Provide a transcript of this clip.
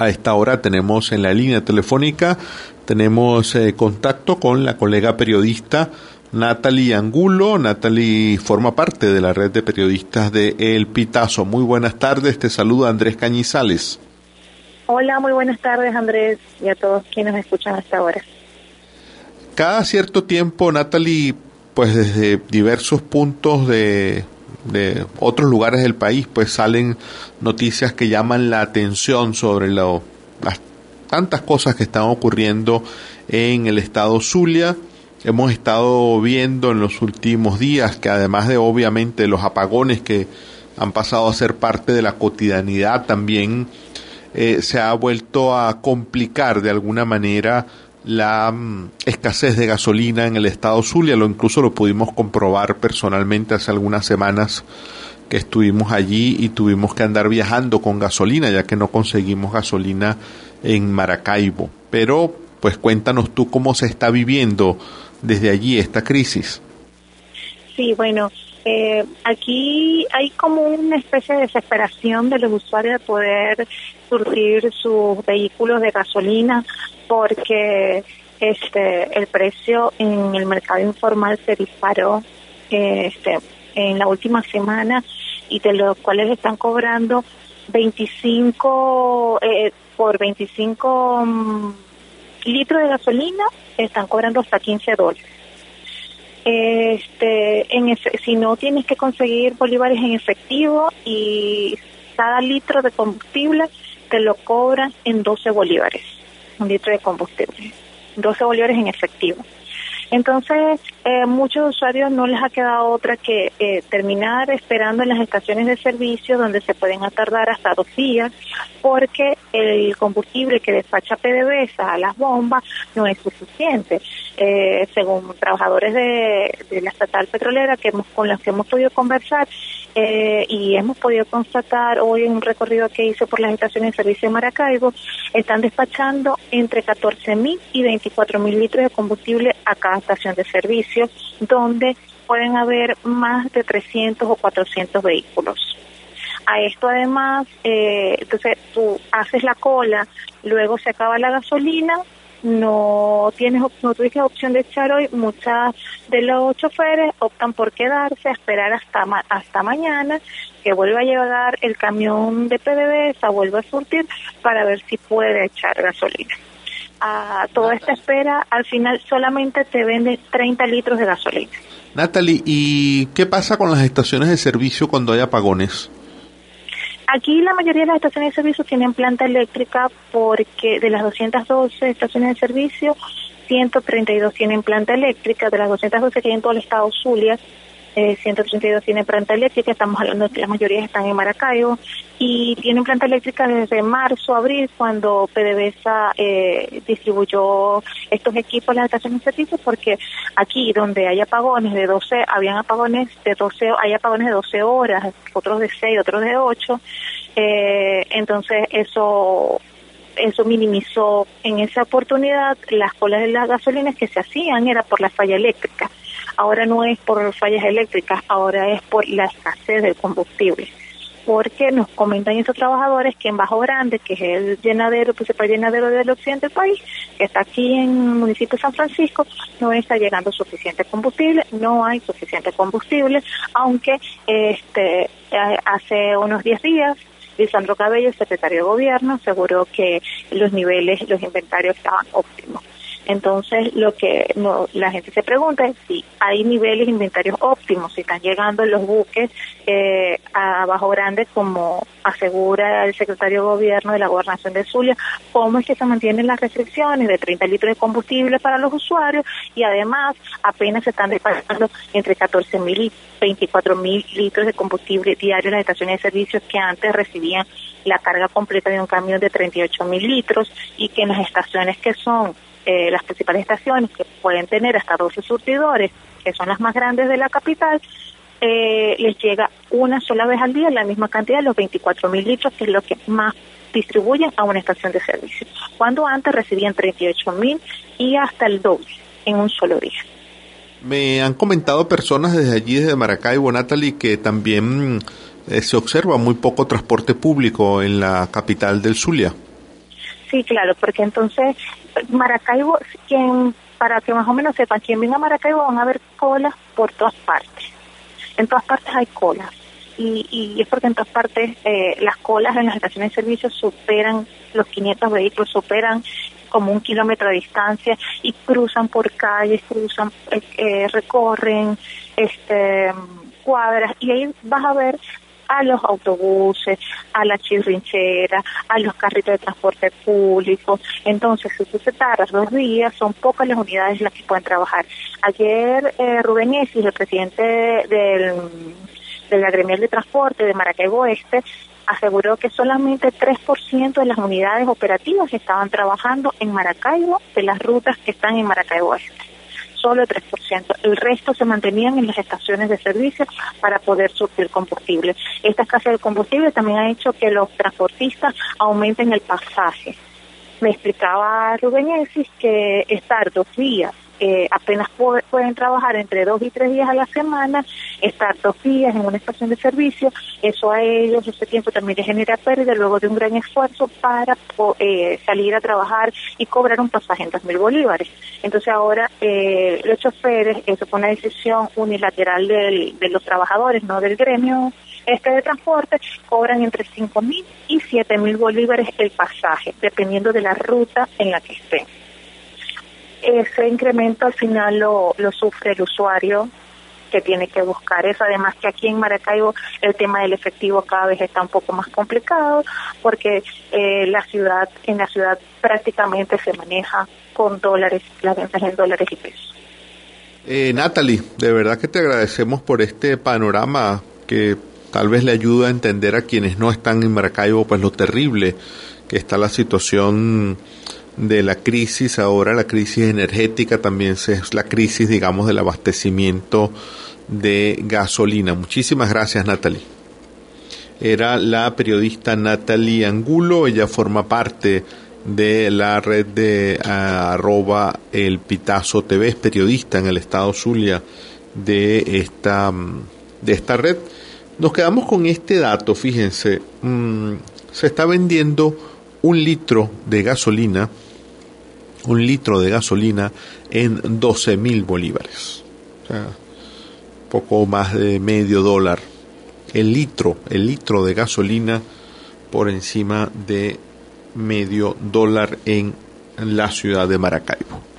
A esta hora tenemos en la línea telefónica, tenemos eh, contacto con la colega periodista Natalie Angulo. Natalie forma parte de la red de periodistas de El Pitazo. Muy buenas tardes, te saluda Andrés Cañizales. Hola, muy buenas tardes Andrés y a todos quienes escuchan hasta ahora. Cada cierto tiempo, Natalie, pues desde diversos puntos de, de otros lugares del país, pues salen noticias que llaman la atención sobre lo, las tantas cosas que están ocurriendo en el estado Zulia. Hemos estado viendo en los últimos días que además de obviamente los apagones que han pasado a ser parte de la cotidianidad, también eh, se ha vuelto a complicar de alguna manera la mm, escasez de gasolina en el estado Zulia, lo incluso lo pudimos comprobar personalmente hace algunas semanas que estuvimos allí y tuvimos que andar viajando con gasolina ya que no conseguimos gasolina en Maracaibo. Pero pues cuéntanos tú cómo se está viviendo desde allí esta crisis. Sí, bueno, eh, aquí hay como una especie de desesperación de los usuarios de poder surgir sus vehículos de gasolina porque este el precio en el mercado informal se disparó este en la última semana y de los cuales están cobrando 25 eh, por 25 mm, litros de gasolina están cobrando hasta 15 dólares este en si no tienes que conseguir bolívares en efectivo y cada litro de combustible te lo cobran en 12 bolívares un litro de combustible 12 bolívares en efectivo entonces, eh, muchos usuarios no les ha quedado otra que eh, terminar esperando en las estaciones de servicio donde se pueden tardar hasta dos días porque el combustible que despacha PDVSA a las bombas no es suficiente. Eh, según trabajadores de, la estatal petrolera que hemos, con los que hemos podido conversar eh, y hemos podido constatar hoy en un recorrido que hice por las estaciones de servicio de Maracaibo, están despachando entre 14 mil y 24 mil litros de combustible a cada estación de servicio, donde pueden haber más de 300 o 400 vehículos. A esto además, eh, entonces tú haces la cola, luego se acaba la gasolina, no tienes no tuviste opción de echar hoy, muchas de los choferes optan por quedarse esperar hasta hasta mañana que vuelva a llegar el camión de PDVSA, vuelva a surtir para ver si puede echar gasolina. A toda esta espera, al final solamente te vende 30 litros de gasolina. Natalie, ¿y qué pasa con las estaciones de servicio cuando hay apagones? Aquí la mayoría de las estaciones de servicio tienen planta eléctrica porque de las 212 estaciones de servicio, 132 tienen planta eléctrica, de las 212 que hay en todo el estado Zulia, eh, 132 tienen planta eléctrica, estamos hablando de que la mayoría están en Maracaibo, y tienen planta eléctrica desde marzo, abril, cuando PDVSA eh, distribuyó estos equipos a las estaciones de servicio, porque aquí donde hay apagones de 12, habían apagones de 12, hay apagones de 12 horas, otros de 6, otros de 8, eh, entonces eso eso minimizó en esa oportunidad las colas de las gasolinas que se hacían era por la falla eléctrica ahora no es por fallas eléctricas, ahora es por la escasez del combustible. Porque nos comentan esos trabajadores que en Bajo Grande, que es el llenadero, principal llenadero del occidente del país, que está aquí en el municipio de San Francisco, no está llegando suficiente combustible, no hay suficiente combustible, aunque este hace unos 10 días Lisandro Cabello, el secretario de Gobierno, aseguró que los niveles, los inventarios estaban óptimos. Entonces, lo que la gente se pregunta es si hay niveles inventarios óptimos, si están llegando los buques eh, a Bajo Grande, como asegura el secretario de Gobierno de la Gobernación de Zulia, cómo es que se mantienen las restricciones de 30 litros de combustible para los usuarios y además apenas se están despachando entre 14 mil y 24 mil litros de combustible diario en las estaciones de servicios que antes recibían la carga completa de un camión de 38 mil litros y que en las estaciones que son eh, las principales estaciones, que pueden tener hasta 12 surtidores, que son las más grandes de la capital, eh, les llega una sola vez al día la misma cantidad, los 24 mil litros, que es lo que más distribuyen a una estación de servicio, cuando antes recibían 38 mil y hasta el doble en un solo día. Me han comentado personas desde allí, desde Maracaibo, Natalie, que también eh, se observa muy poco transporte público en la capital del Zulia. Sí, claro, porque entonces Maracaibo, quien, para que más o menos sepan, quien venga a Maracaibo van a haber colas por todas partes. En todas partes hay colas. Y, y es porque en todas partes eh, las colas en las estaciones de servicio superan los 500 vehículos, superan como un kilómetro de distancia y cruzan por calles, cruzan, eh, eh, recorren este cuadras y ahí vas a ver a los autobuses, a la chirrinchera, a los carritos de transporte público. Entonces, si tú se tardas dos días, son pocas las unidades las que pueden trabajar. Ayer eh, Rubén Esis, el presidente del, de la gremial de transporte de Maracaibo Oeste, aseguró que solamente 3% de las unidades operativas estaban trabajando en Maracaibo de las rutas que están en Maracaibo Oeste solo el 3%. El resto se mantenían en las estaciones de servicio para poder surtir combustible. Esta escasez de combustible también ha hecho que los transportistas aumenten el pasaje. Me explicaba Rubén que estar dos días eh, apenas pueden trabajar entre dos y tres días a la semana, estar dos días en una estación de servicio, eso a ellos ese tiempo también les genera pérdida luego de un gran esfuerzo para eh, salir a trabajar y cobrar un pasaje en dos mil bolívares. Entonces ahora eh, los choferes, eso fue una decisión unilateral del, de los trabajadores, no del gremio este de transporte, cobran entre cinco mil y siete mil bolívares el pasaje, dependiendo de la ruta en la que estén ese incremento al final lo, lo sufre el usuario que tiene que buscar eso. Además que aquí en Maracaibo el tema del efectivo cada vez está un poco más complicado porque eh, la ciudad, en la ciudad prácticamente se maneja con dólares, las ventas en dólares y pesos. Eh, Natalie, de verdad que te agradecemos por este panorama que tal vez le ayuda a entender a quienes no están en Maracaibo pues lo terrible que está la situación de la crisis, ahora la crisis energética, también es la crisis, digamos, del abastecimiento de gasolina. Muchísimas gracias, Natalie. Era la periodista Natalie Angulo, ella forma parte de la red de arroba el Pitazo TV, es periodista en el estado Zulia de esta, de esta red. Nos quedamos con este dato, fíjense, mm, se está vendiendo un litro de gasolina un litro de gasolina en 12 mil bolívares. O sea, poco más de medio dólar. El litro, el litro de gasolina por encima de medio dólar en la ciudad de Maracaibo.